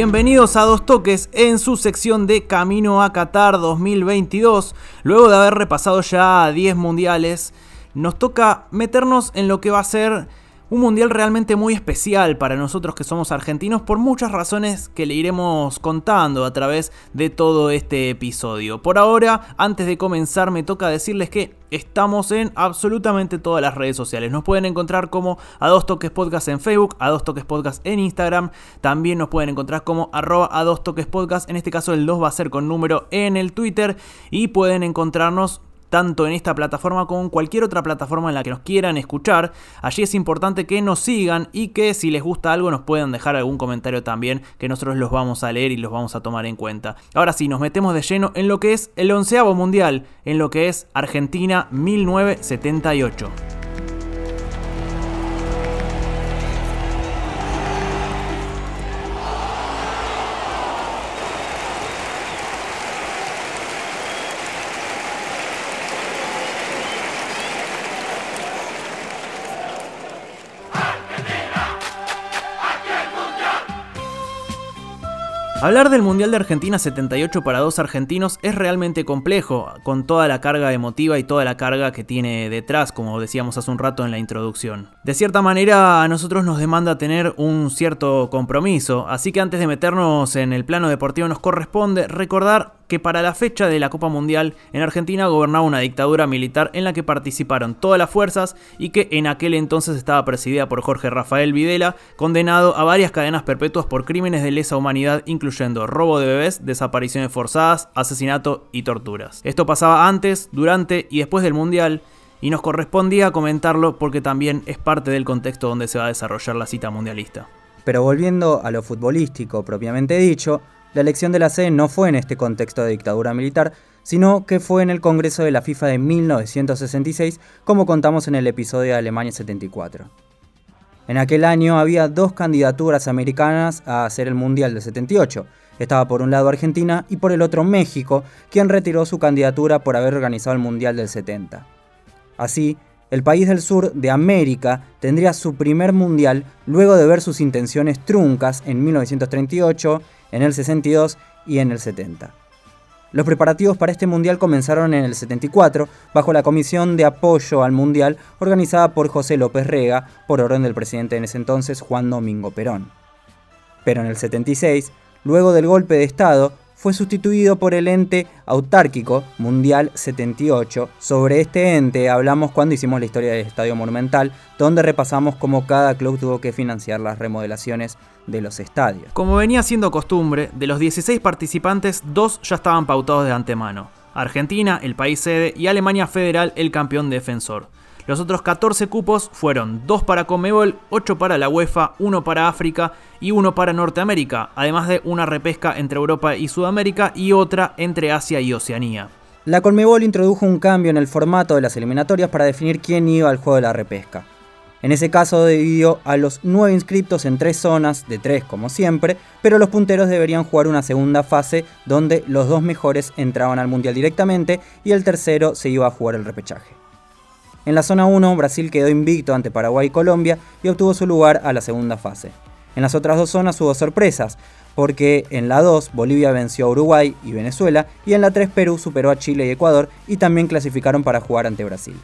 Bienvenidos a Dos Toques en su sección de Camino a Qatar 2022. Luego de haber repasado ya 10 mundiales, nos toca meternos en lo que va a ser un mundial realmente muy especial para nosotros que somos argentinos por muchas razones que le iremos contando a través de todo este episodio. Por ahora, antes de comenzar, me toca decirles que estamos en absolutamente todas las redes sociales. Nos pueden encontrar como a dos toques podcast en Facebook, a dos toques podcast en Instagram. También nos pueden encontrar como arroba a dos toques podcast. En este caso el 2 va a ser con número en el Twitter. Y pueden encontrarnos tanto en esta plataforma como en cualquier otra plataforma en la que nos quieran escuchar. Allí es importante que nos sigan y que si les gusta algo nos puedan dejar algún comentario también que nosotros los vamos a leer y los vamos a tomar en cuenta. Ahora sí, nos metemos de lleno en lo que es el onceavo mundial, en lo que es Argentina 1978. Hablar del Mundial de Argentina 78 para dos argentinos es realmente complejo, con toda la carga emotiva y toda la carga que tiene detrás, como decíamos hace un rato en la introducción. De cierta manera, a nosotros nos demanda tener un cierto compromiso, así que antes de meternos en el plano deportivo nos corresponde recordar que para la fecha de la Copa Mundial en Argentina gobernaba una dictadura militar en la que participaron todas las fuerzas y que en aquel entonces estaba presidida por Jorge Rafael Videla, condenado a varias cadenas perpetuas por crímenes de lesa humanidad, incluyendo robo de bebés, desapariciones forzadas, asesinato y torturas. Esto pasaba antes, durante y después del Mundial y nos correspondía comentarlo porque también es parte del contexto donde se va a desarrollar la cita mundialista. Pero volviendo a lo futbolístico propiamente dicho, la elección de la sede no fue en este contexto de dictadura militar, sino que fue en el Congreso de la FIFA de 1966, como contamos en el episodio de Alemania 74. En aquel año había dos candidaturas americanas a hacer el Mundial del 78. Estaba por un lado Argentina y por el otro México, quien retiró su candidatura por haber organizado el Mundial del 70. Así, el país del sur de América tendría su primer mundial luego de ver sus intenciones truncas en 1938 en el 62 y en el 70. Los preparativos para este mundial comenzaron en el 74 bajo la Comisión de Apoyo al Mundial organizada por José López Rega por orden del presidente en ese entonces Juan Domingo Perón. Pero en el 76, luego del golpe de Estado, fue sustituido por el ente autárquico Mundial 78. Sobre este ente hablamos cuando hicimos la historia del Estadio Monumental, donde repasamos cómo cada club tuvo que financiar las remodelaciones de los estadios. Como venía siendo costumbre, de los 16 participantes, dos ya estaban pautados de antemano. Argentina, el país sede, y Alemania Federal, el campeón defensor. Los otros 14 cupos fueron 2 para Comebol, 8 para la UEFA, 1 para África y 1 para Norteamérica, además de una repesca entre Europa y Sudamérica y otra entre Asia y Oceanía. La Conmebol introdujo un cambio en el formato de las eliminatorias para definir quién iba al juego de la repesca. En ese caso dividió a los 9 inscriptos en tres zonas, de 3 como siempre, pero los punteros deberían jugar una segunda fase donde los dos mejores entraban al Mundial directamente y el tercero se iba a jugar el repechaje. En la zona 1, Brasil quedó invicto ante Paraguay y Colombia y obtuvo su lugar a la segunda fase. En las otras dos zonas hubo sorpresas, porque en la 2 Bolivia venció a Uruguay y Venezuela y en la 3 Perú superó a Chile y Ecuador y también clasificaron para jugar ante Brasil.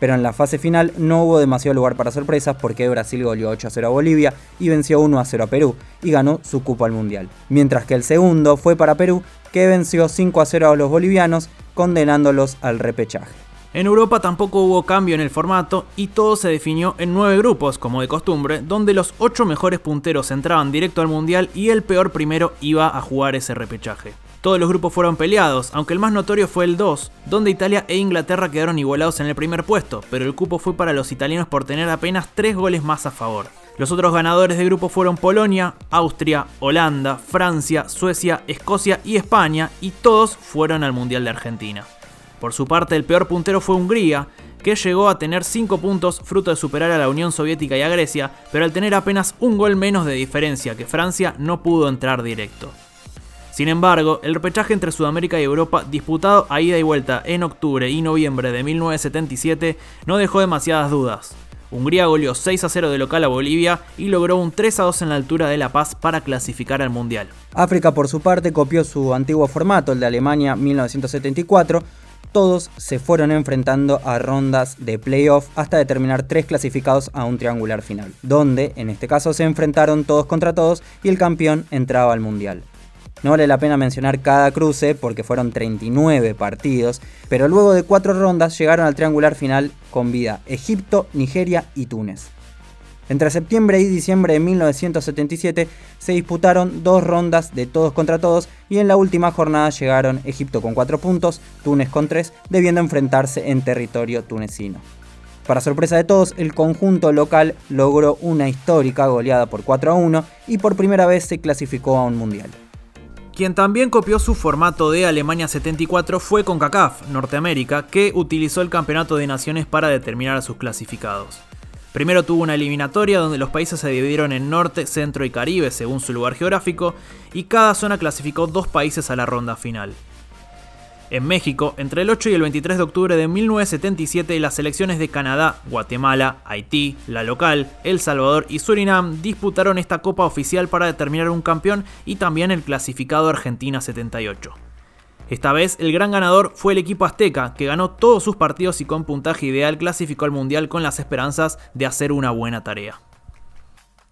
Pero en la fase final no hubo demasiado lugar para sorpresas porque Brasil goleó 8 a 0 a Bolivia y venció 1 a 0 a Perú y ganó su cupo al Mundial. Mientras que el segundo fue para Perú que venció 5 a 0 a los bolivianos condenándolos al repechaje. En Europa tampoco hubo cambio en el formato y todo se definió en nueve grupos, como de costumbre, donde los ocho mejores punteros entraban directo al Mundial y el peor primero iba a jugar ese repechaje. Todos los grupos fueron peleados, aunque el más notorio fue el 2, donde Italia e Inglaterra quedaron igualados en el primer puesto, pero el cupo fue para los italianos por tener apenas 3 goles más a favor. Los otros ganadores de grupo fueron Polonia, Austria, Holanda, Francia, Suecia, Escocia y España, y todos fueron al Mundial de Argentina. Por su parte, el peor puntero fue Hungría, que llegó a tener 5 puntos fruto de superar a la Unión Soviética y a Grecia, pero al tener apenas un gol menos de diferencia que Francia no pudo entrar directo. Sin embargo, el repechaje entre Sudamérica y Europa, disputado a ida y vuelta en octubre y noviembre de 1977, no dejó demasiadas dudas. Hungría goleó 6 a 0 de local a Bolivia y logró un 3 a 2 en la altura de La Paz para clasificar al Mundial. África por su parte copió su antiguo formato, el de Alemania 1974. Todos se fueron enfrentando a rondas de playoff hasta determinar tres clasificados a un triangular final, donde en este caso se enfrentaron todos contra todos y el campeón entraba al Mundial. No vale la pena mencionar cada cruce porque fueron 39 partidos, pero luego de cuatro rondas llegaron al triangular final con vida Egipto, Nigeria y Túnez. Entre septiembre y diciembre de 1977 se disputaron dos rondas de todos contra todos y en la última jornada llegaron Egipto con 4 puntos, Túnez con 3, debiendo enfrentarse en territorio tunecino. Para sorpresa de todos, el conjunto local logró una histórica goleada por 4 a 1 y por primera vez se clasificó a un mundial. Quien también copió su formato de Alemania 74 fue CONCACAF, Norteamérica, que utilizó el Campeonato de Naciones para determinar a sus clasificados. Primero tuvo una eliminatoria donde los países se dividieron en Norte, Centro y Caribe según su lugar geográfico, y cada zona clasificó dos países a la ronda final. En México, entre el 8 y el 23 de octubre de 1977, las selecciones de Canadá, Guatemala, Haití, la local, El Salvador y Surinam disputaron esta copa oficial para determinar un campeón y también el clasificado Argentina 78. Esta vez el gran ganador fue el equipo azteca, que ganó todos sus partidos y con puntaje ideal clasificó al Mundial con las esperanzas de hacer una buena tarea.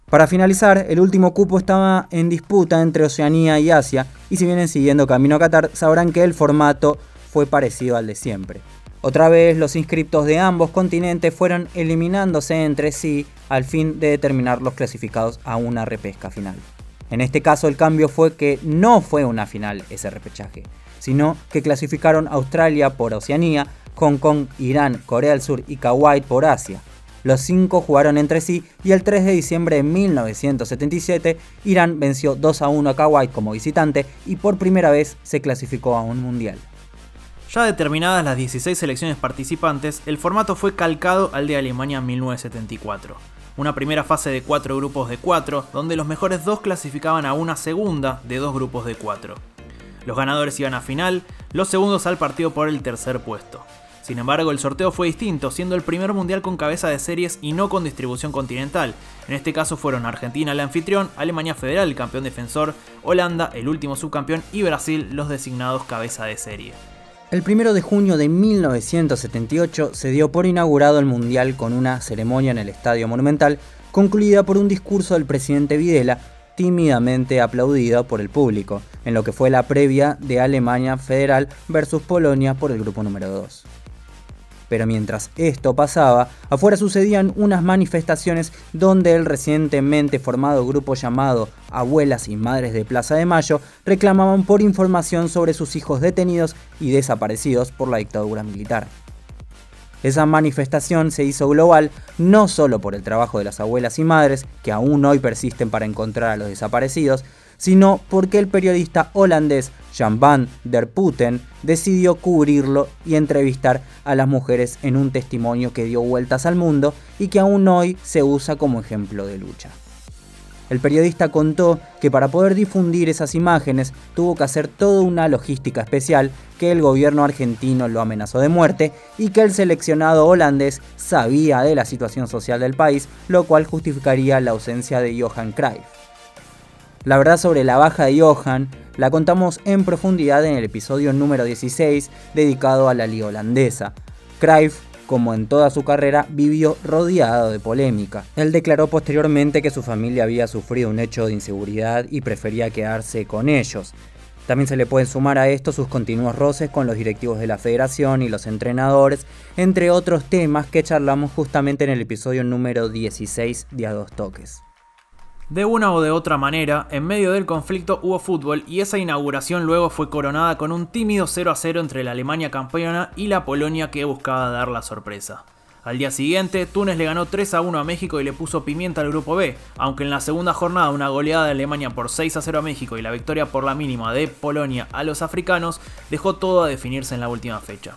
Para finalizar, el último cupo estaba en disputa entre Oceanía y Asia, y si vienen siguiendo camino a Qatar, sabrán que el formato fue parecido al de siempre. Otra vez los inscriptos de ambos continentes fueron eliminándose entre sí al fin de determinar los clasificados a una repesca final. En este caso el cambio fue que no fue una final ese repechaje, sino que clasificaron Australia por Oceanía, Hong Kong, Irán, Corea del Sur y Kuwait por Asia. Los cinco jugaron entre sí y el 3 de diciembre de 1977 Irán venció 2 a 1 a Kuwait como visitante y por primera vez se clasificó a un mundial. Ya determinadas las 16 selecciones participantes, el formato fue calcado al de Alemania 1974. Una primera fase de 4 grupos de 4, donde los mejores dos clasificaban a una segunda de dos grupos de 4. Los ganadores iban a final, los segundos al partido por el tercer puesto. Sin embargo, el sorteo fue distinto, siendo el primer mundial con cabeza de series y no con distribución continental. En este caso fueron Argentina el anfitrión, Alemania Federal el campeón defensor, Holanda el último subcampeón y Brasil los designados cabeza de serie. El 1 de junio de 1978 se dio por inaugurado el Mundial con una ceremonia en el Estadio Monumental, concluida por un discurso del presidente Videla, tímidamente aplaudido por el público, en lo que fue la previa de Alemania Federal versus Polonia por el grupo número 2. Pero mientras esto pasaba, afuera sucedían unas manifestaciones donde el recientemente formado grupo llamado Abuelas y Madres de Plaza de Mayo reclamaban por información sobre sus hijos detenidos y desaparecidos por la dictadura militar. Esa manifestación se hizo global no solo por el trabajo de las abuelas y madres, que aún hoy persisten para encontrar a los desaparecidos, sino porque el periodista holandés Jan van der Putten decidió cubrirlo y entrevistar a las mujeres en un testimonio que dio vueltas al mundo y que aún hoy se usa como ejemplo de lucha. El periodista contó que para poder difundir esas imágenes tuvo que hacer toda una logística especial, que el gobierno argentino lo amenazó de muerte y que el seleccionado holandés sabía de la situación social del país, lo cual justificaría la ausencia de Johan Cruyff. La verdad sobre la baja de Johan la contamos en profundidad en el episodio número 16 dedicado a la liga holandesa. Cruyff, como en toda su carrera, vivió rodeado de polémica. Él declaró posteriormente que su familia había sufrido un hecho de inseguridad y prefería quedarse con ellos. También se le pueden sumar a esto sus continuos roces con los directivos de la federación y los entrenadores, entre otros temas que charlamos justamente en el episodio número 16 de A Dos Toques. De una o de otra manera, en medio del conflicto hubo fútbol y esa inauguración luego fue coronada con un tímido 0 a 0 entre la Alemania campeona y la Polonia que buscaba dar la sorpresa. Al día siguiente, Túnez le ganó 3 a 1 a México y le puso pimienta al grupo B, aunque en la segunda jornada una goleada de Alemania por 6 a 0 a México y la victoria por la mínima de Polonia a los africanos dejó todo a definirse en la última fecha.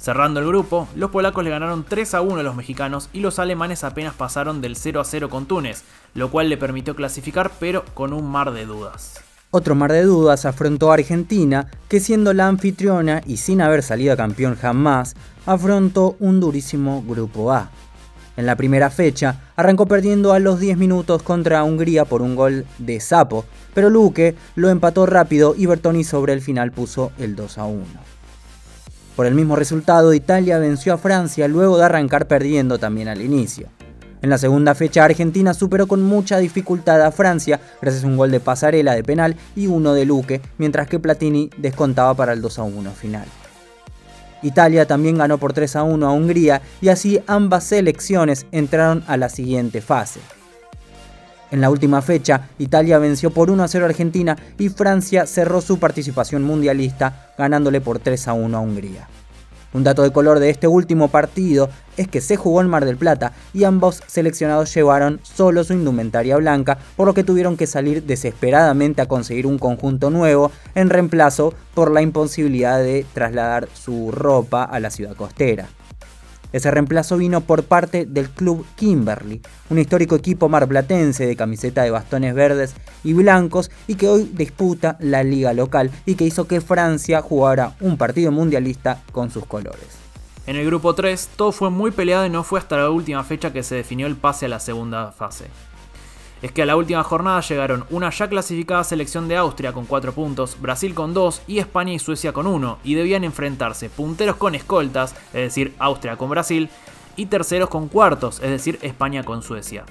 Cerrando el grupo, los polacos le ganaron 3 a 1 a los mexicanos y los alemanes apenas pasaron del 0 a 0 con Túnez, lo cual le permitió clasificar pero con un mar de dudas. Otro mar de dudas afrontó a Argentina, que siendo la anfitriona y sin haber salido campeón jamás, afrontó un durísimo grupo A. En la primera fecha, arrancó perdiendo a los 10 minutos contra Hungría por un gol de Sapo, pero Luque lo empató rápido y Bertoni sobre el final puso el 2 a 1. Por el mismo resultado, Italia venció a Francia luego de arrancar perdiendo también al inicio. En la segunda fecha, Argentina superó con mucha dificultad a Francia gracias a un gol de pasarela de penal y uno de Luque, mientras que Platini descontaba para el 2 a 1 final. Italia también ganó por 3 a 1 a Hungría y así ambas selecciones entraron a la siguiente fase. En la última fecha, Italia venció por 1 a 0 a Argentina y Francia cerró su participación mundialista ganándole por 3 a 1 a Hungría. Un dato de color de este último partido es que se jugó en Mar del Plata y ambos seleccionados llevaron solo su indumentaria blanca, por lo que tuvieron que salir desesperadamente a conseguir un conjunto nuevo en reemplazo por la imposibilidad de trasladar su ropa a la ciudad costera. Ese reemplazo vino por parte del club Kimberly, un histórico equipo marplatense de camiseta de bastones verdes y blancos y que hoy disputa la liga local y que hizo que Francia jugara un partido mundialista con sus colores. En el grupo 3 todo fue muy peleado y no fue hasta la última fecha que se definió el pase a la segunda fase es que a la última jornada llegaron una ya clasificada selección de Austria con 4 puntos, Brasil con 2 y España y Suecia con 1, y debían enfrentarse punteros con escoltas, es decir, Austria con Brasil, y terceros con cuartos, es decir, España con Suecia.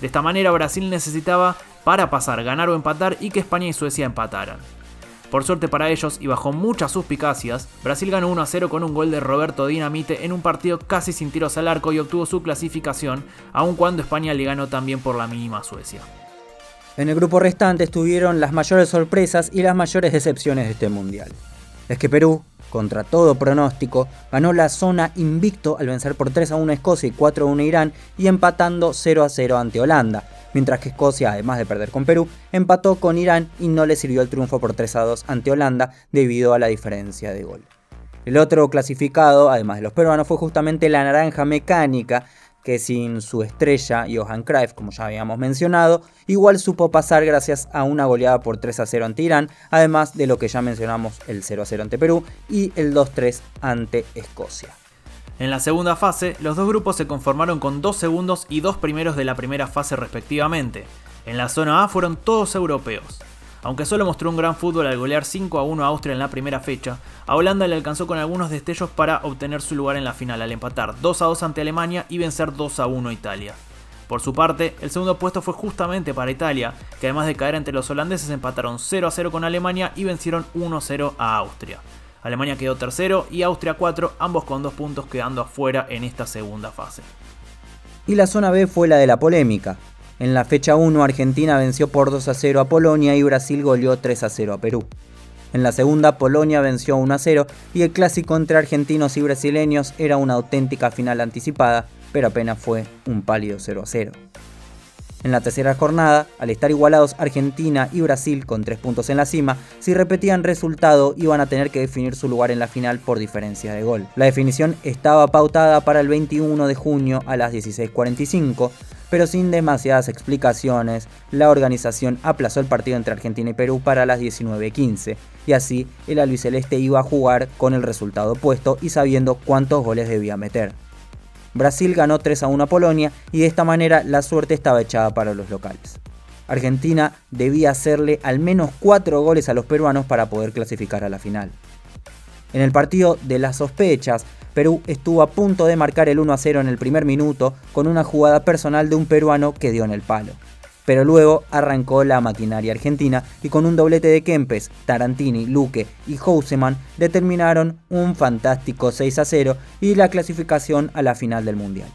De esta manera Brasil necesitaba para pasar, ganar o empatar y que España y Suecia empataran. Por suerte para ellos y bajo muchas suspicacias, Brasil ganó 1 a 0 con un gol de Roberto Dinamite en un partido casi sin tiros al arco y obtuvo su clasificación, aun cuando España le ganó también por la mínima a Suecia. En el grupo restante estuvieron las mayores sorpresas y las mayores decepciones de este mundial. Es que Perú, contra todo pronóstico, ganó la zona invicto al vencer por 3 a 1 a Escocia y 4 a 1 a Irán y empatando 0 a 0 ante Holanda, mientras que Escocia, además de perder con Perú, empató con Irán y no le sirvió el triunfo por 3 a 2 ante Holanda debido a la diferencia de gol. El otro clasificado, además de los peruanos, fue justamente la Naranja Mecánica, que sin su estrella Johan Cruyff, como ya habíamos mencionado, igual supo pasar gracias a una goleada por 3 a 0 ante Irán, además de lo que ya mencionamos el 0 a 0 ante Perú y el 2 3 ante Escocia. En la segunda fase, los dos grupos se conformaron con dos segundos y dos primeros de la primera fase respectivamente. En la zona A fueron todos europeos. Aunque solo mostró un gran fútbol al golear 5 a 1 a Austria en la primera fecha, a Holanda le alcanzó con algunos destellos para obtener su lugar en la final al empatar 2 a 2 ante Alemania y vencer 2 a 1 a Italia. Por su parte, el segundo puesto fue justamente para Italia, que además de caer entre los holandeses empataron 0 a 0 con Alemania y vencieron 1 a 0 a Austria. Alemania quedó tercero y Austria 4, ambos con dos puntos quedando afuera en esta segunda fase. Y la zona B fue la de la polémica. En la fecha 1 Argentina venció por 2 a 0 a Polonia y Brasil goleó 3 a 0 a Perú. En la segunda Polonia venció 1 a 0 y el clásico entre argentinos y brasileños era una auténtica final anticipada, pero apenas fue un pálido 0 a 0. En la tercera jornada, al estar igualados Argentina y Brasil con tres puntos en la cima, si repetían resultado iban a tener que definir su lugar en la final por diferencia de gol. La definición estaba pautada para el 21 de junio a las 16.45, pero sin demasiadas explicaciones, la organización aplazó el partido entre Argentina y Perú para las 19.15, y así el albiceleste iba a jugar con el resultado opuesto y sabiendo cuántos goles debía meter. Brasil ganó 3 a 1 a Polonia y de esta manera la suerte estaba echada para los locales. Argentina debía hacerle al menos 4 goles a los peruanos para poder clasificar a la final. En el partido de las sospechas, Perú estuvo a punto de marcar el 1 a 0 en el primer minuto con una jugada personal de un peruano que dio en el palo pero luego arrancó la maquinaria argentina y con un doblete de Kempes, Tarantini, Luque y Houseman determinaron un fantástico 6 a 0 y la clasificación a la final del Mundial.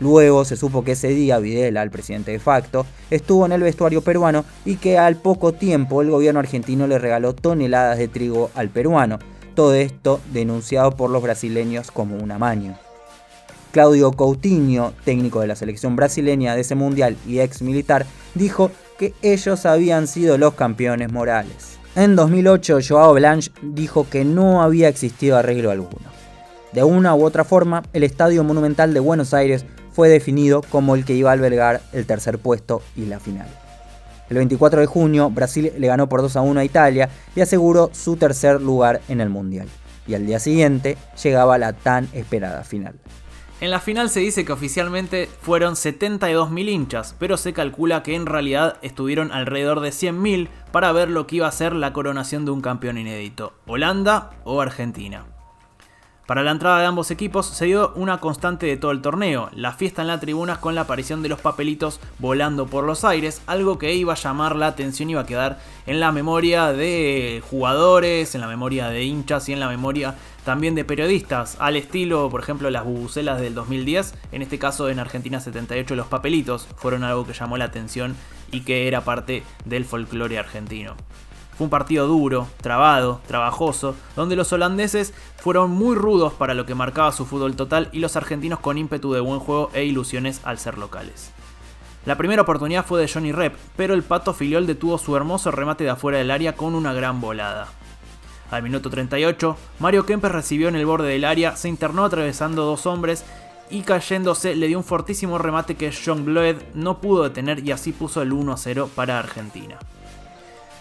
Luego se supo que ese día Videla, el presidente de facto, estuvo en el vestuario peruano y que al poco tiempo el gobierno argentino le regaló toneladas de trigo al peruano, todo esto denunciado por los brasileños como un amaño. Claudio Coutinho, técnico de la selección brasileña de ese mundial y ex militar, dijo que ellos habían sido los campeones morales. En 2008, Joao Blanche dijo que no había existido arreglo alguno. De una u otra forma, el Estadio Monumental de Buenos Aires fue definido como el que iba a albergar el tercer puesto y la final. El 24 de junio, Brasil le ganó por 2 a 1 a Italia y aseguró su tercer lugar en el Mundial. Y al día siguiente llegaba la tan esperada final. En la final se dice que oficialmente fueron 72.000 hinchas, pero se calcula que en realidad estuvieron alrededor de 100.000 para ver lo que iba a ser la coronación de un campeón inédito, Holanda o Argentina. Para la entrada de ambos equipos se dio una constante de todo el torneo, la fiesta en la tribuna con la aparición de los papelitos volando por los aires, algo que iba a llamar la atención y iba a quedar en la memoria de jugadores, en la memoria de hinchas y en la memoria también de periodistas, al estilo, por ejemplo, las bubucelas del 2010, en este caso en Argentina 78 los papelitos fueron algo que llamó la atención y que era parte del folclore argentino. Fue un partido duro, trabado, trabajoso, donde los holandeses fueron muy rudos para lo que marcaba su fútbol total y los argentinos con ímpetu de buen juego e ilusiones al ser locales. La primera oportunidad fue de Johnny Rep, pero el Pato Filiol detuvo su hermoso remate de afuera del área con una gran volada. Al minuto 38, Mario Kempes recibió en el borde del área, se internó atravesando dos hombres y cayéndose le dio un fortísimo remate que John Bloed no pudo detener y así puso el 1 0 para Argentina.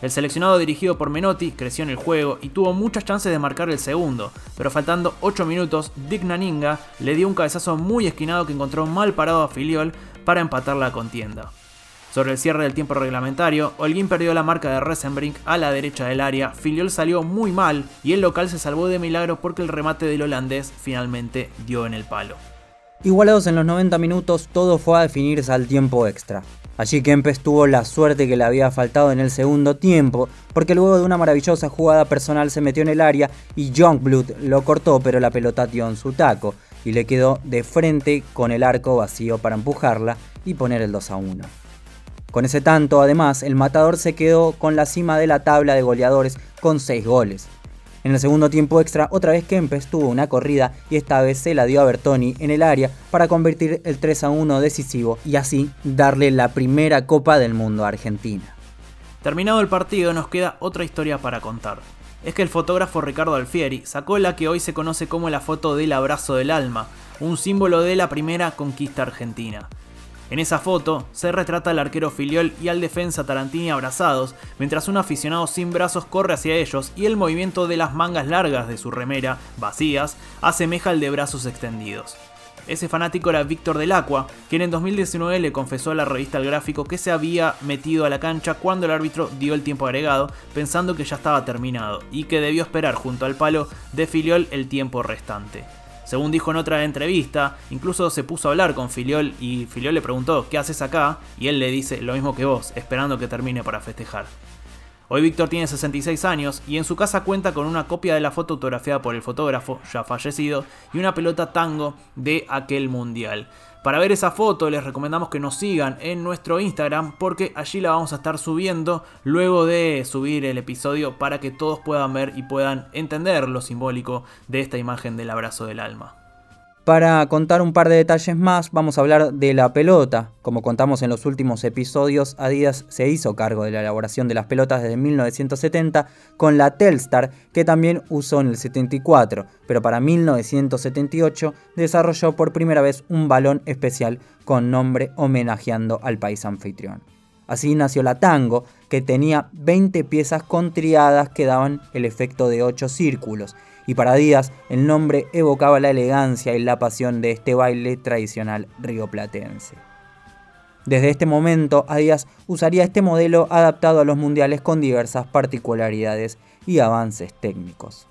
El seleccionado dirigido por Menotti creció en el juego y tuvo muchas chances de marcar el segundo, pero faltando 8 minutos, Dick Naninga le dio un cabezazo muy esquinado que encontró mal parado a Filiol para empatar la contienda. Sobre el cierre del tiempo reglamentario, Holguín perdió la marca de Resenbrink a la derecha del área, Filiol salió muy mal y el local se salvó de milagro porque el remate del holandés finalmente dio en el palo. Igualados en los 90 minutos, todo fue a definirse al tiempo extra. Allí Kempes tuvo la suerte que le había faltado en el segundo tiempo, porque luego de una maravillosa jugada personal se metió en el área y Youngblood lo cortó, pero la pelota dio en su taco y le quedó de frente con el arco vacío para empujarla y poner el 2 a 1. Con ese tanto, además, el matador se quedó con la cima de la tabla de goleadores con 6 goles. En el segundo tiempo extra, otra vez Kempes tuvo una corrida y esta vez se la dio a Bertoni en el área para convertir el 3 a 1 decisivo y así darle la primera Copa del Mundo a Argentina. Terminado el partido, nos queda otra historia para contar. Es que el fotógrafo Ricardo Alfieri sacó la que hoy se conoce como la foto del abrazo del alma, un símbolo de la primera conquista argentina. En esa foto se retrata al arquero Filiol y al defensa Tarantini abrazados, mientras un aficionado sin brazos corre hacia ellos y el movimiento de las mangas largas de su remera, vacías, asemeja al de brazos extendidos. Ese fanático era Víctor Del Acqua, quien en 2019 le confesó a la revista El Gráfico que se había metido a la cancha cuando el árbitro dio el tiempo agregado, pensando que ya estaba terminado, y que debió esperar junto al palo de Filiol el tiempo restante. Según dijo en otra entrevista, incluso se puso a hablar con Filiol y Filiol le preguntó, ¿qué haces acá? Y él le dice lo mismo que vos, esperando que termine para festejar. Hoy Víctor tiene 66 años y en su casa cuenta con una copia de la foto autografiada por el fotógrafo, ya fallecido, y una pelota tango de aquel mundial. Para ver esa foto les recomendamos que nos sigan en nuestro Instagram porque allí la vamos a estar subiendo luego de subir el episodio para que todos puedan ver y puedan entender lo simbólico de esta imagen del abrazo del alma. Para contar un par de detalles más, vamos a hablar de la pelota. Como contamos en los últimos episodios, Adidas se hizo cargo de la elaboración de las pelotas desde 1970 con la Telstar, que también usó en el 74, pero para 1978 desarrolló por primera vez un balón especial con nombre homenajeando al país anfitrión. Así nació la Tango, que tenía 20 piezas con triadas que daban el efecto de 8 círculos y para Díaz el nombre evocaba la elegancia y la pasión de este baile tradicional rioplatense. Desde este momento, Adidas usaría este modelo adaptado a los mundiales con diversas particularidades y avances técnicos.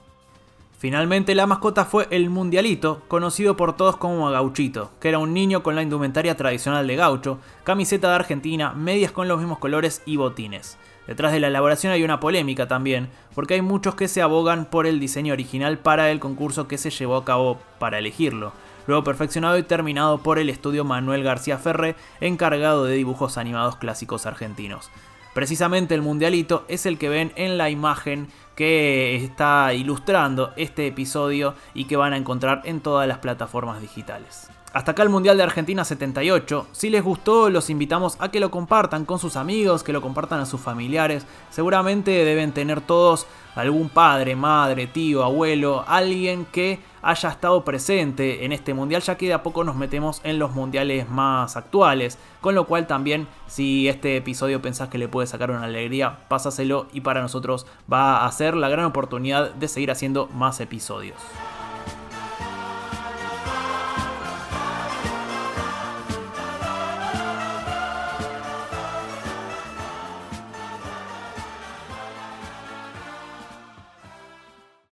Finalmente la mascota fue el Mundialito, conocido por todos como Gauchito, que era un niño con la indumentaria tradicional de gaucho, camiseta de Argentina, medias con los mismos colores y botines. Detrás de la elaboración hay una polémica también, porque hay muchos que se abogan por el diseño original para el concurso que se llevó a cabo para elegirlo, luego perfeccionado y terminado por el estudio Manuel García Ferre, encargado de dibujos animados clásicos argentinos. Precisamente el mundialito es el que ven en la imagen que está ilustrando este episodio y que van a encontrar en todas las plataformas digitales. Hasta acá el Mundial de Argentina 78. Si les gustó, los invitamos a que lo compartan con sus amigos, que lo compartan a sus familiares. Seguramente deben tener todos algún padre, madre, tío, abuelo, alguien que haya estado presente en este mundial, ya que de a poco nos metemos en los mundiales más actuales. Con lo cual también, si este episodio pensás que le puede sacar una alegría, pásaselo y para nosotros va a ser la gran oportunidad de seguir haciendo más episodios.